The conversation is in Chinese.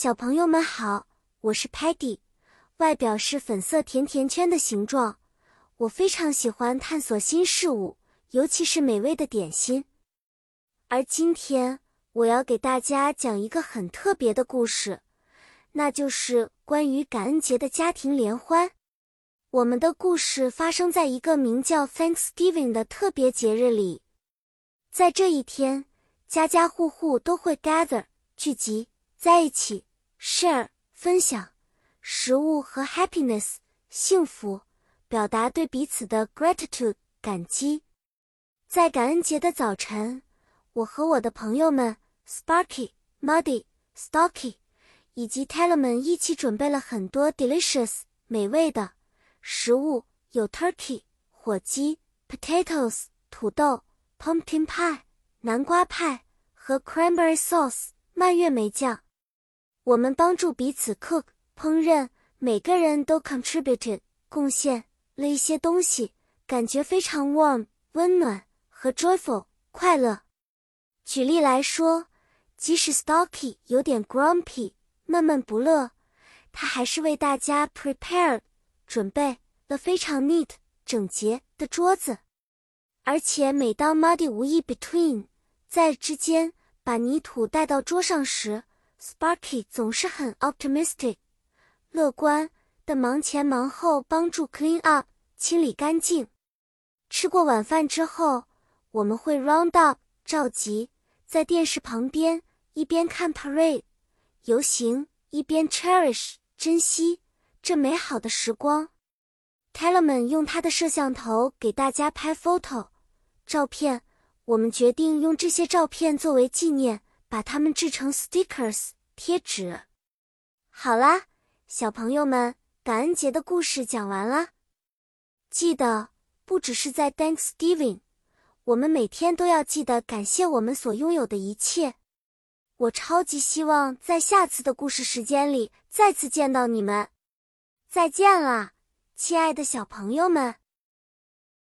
小朋友们好，我是 Patty，外表是粉色甜甜圈的形状。我非常喜欢探索新事物，尤其是美味的点心。而今天我要给大家讲一个很特别的故事，那就是关于感恩节的家庭联欢。我们的故事发生在一个名叫 Thanksgiving 的特别节日里，在这一天，家家户户都会 gather 聚集。在一起，share 分享食物和 happiness 幸福，表达对彼此的 gratitude 感激。在感恩节的早晨，我和我的朋友们 Sparky、Muddy、Stocky 以及 Taylor 们一起准备了很多 delicious 美味的食物，有 turkey 火鸡、potatoes 土豆、pumpkin pie 南瓜派和 cranberry sauce 蔓越莓酱。我们帮助彼此 cook 烹饪，每个人都 contributed 贡献了一些东西，感觉非常 warm 温暖和 joyful 快乐。举例来说，即使 Stocky 有点 grumpy 闷闷不乐，他还是为大家 prepare 准备了非常 neat 整洁的桌子。而且每当 Muddy 无意 between 在之间把泥土带到桌上时，Sparky 总是很 optimistic，乐观的忙前忙后帮助 clean up 清理干净。吃过晚饭之后，我们会 round up 召集，在电视旁边一边看 parade 游行，一边 cherish 珍惜这美好的时光。Tellerman 用他的摄像头给大家拍 photo 照片，我们决定用这些照片作为纪念。把它们制成 stickers 贴纸。好啦，小朋友们，感恩节的故事讲完了。记得，不只是在 Thanksgiving，我们每天都要记得感谢我们所拥有的一切。我超级希望在下次的故事时间里再次见到你们。再见了，亲爱的小朋友们。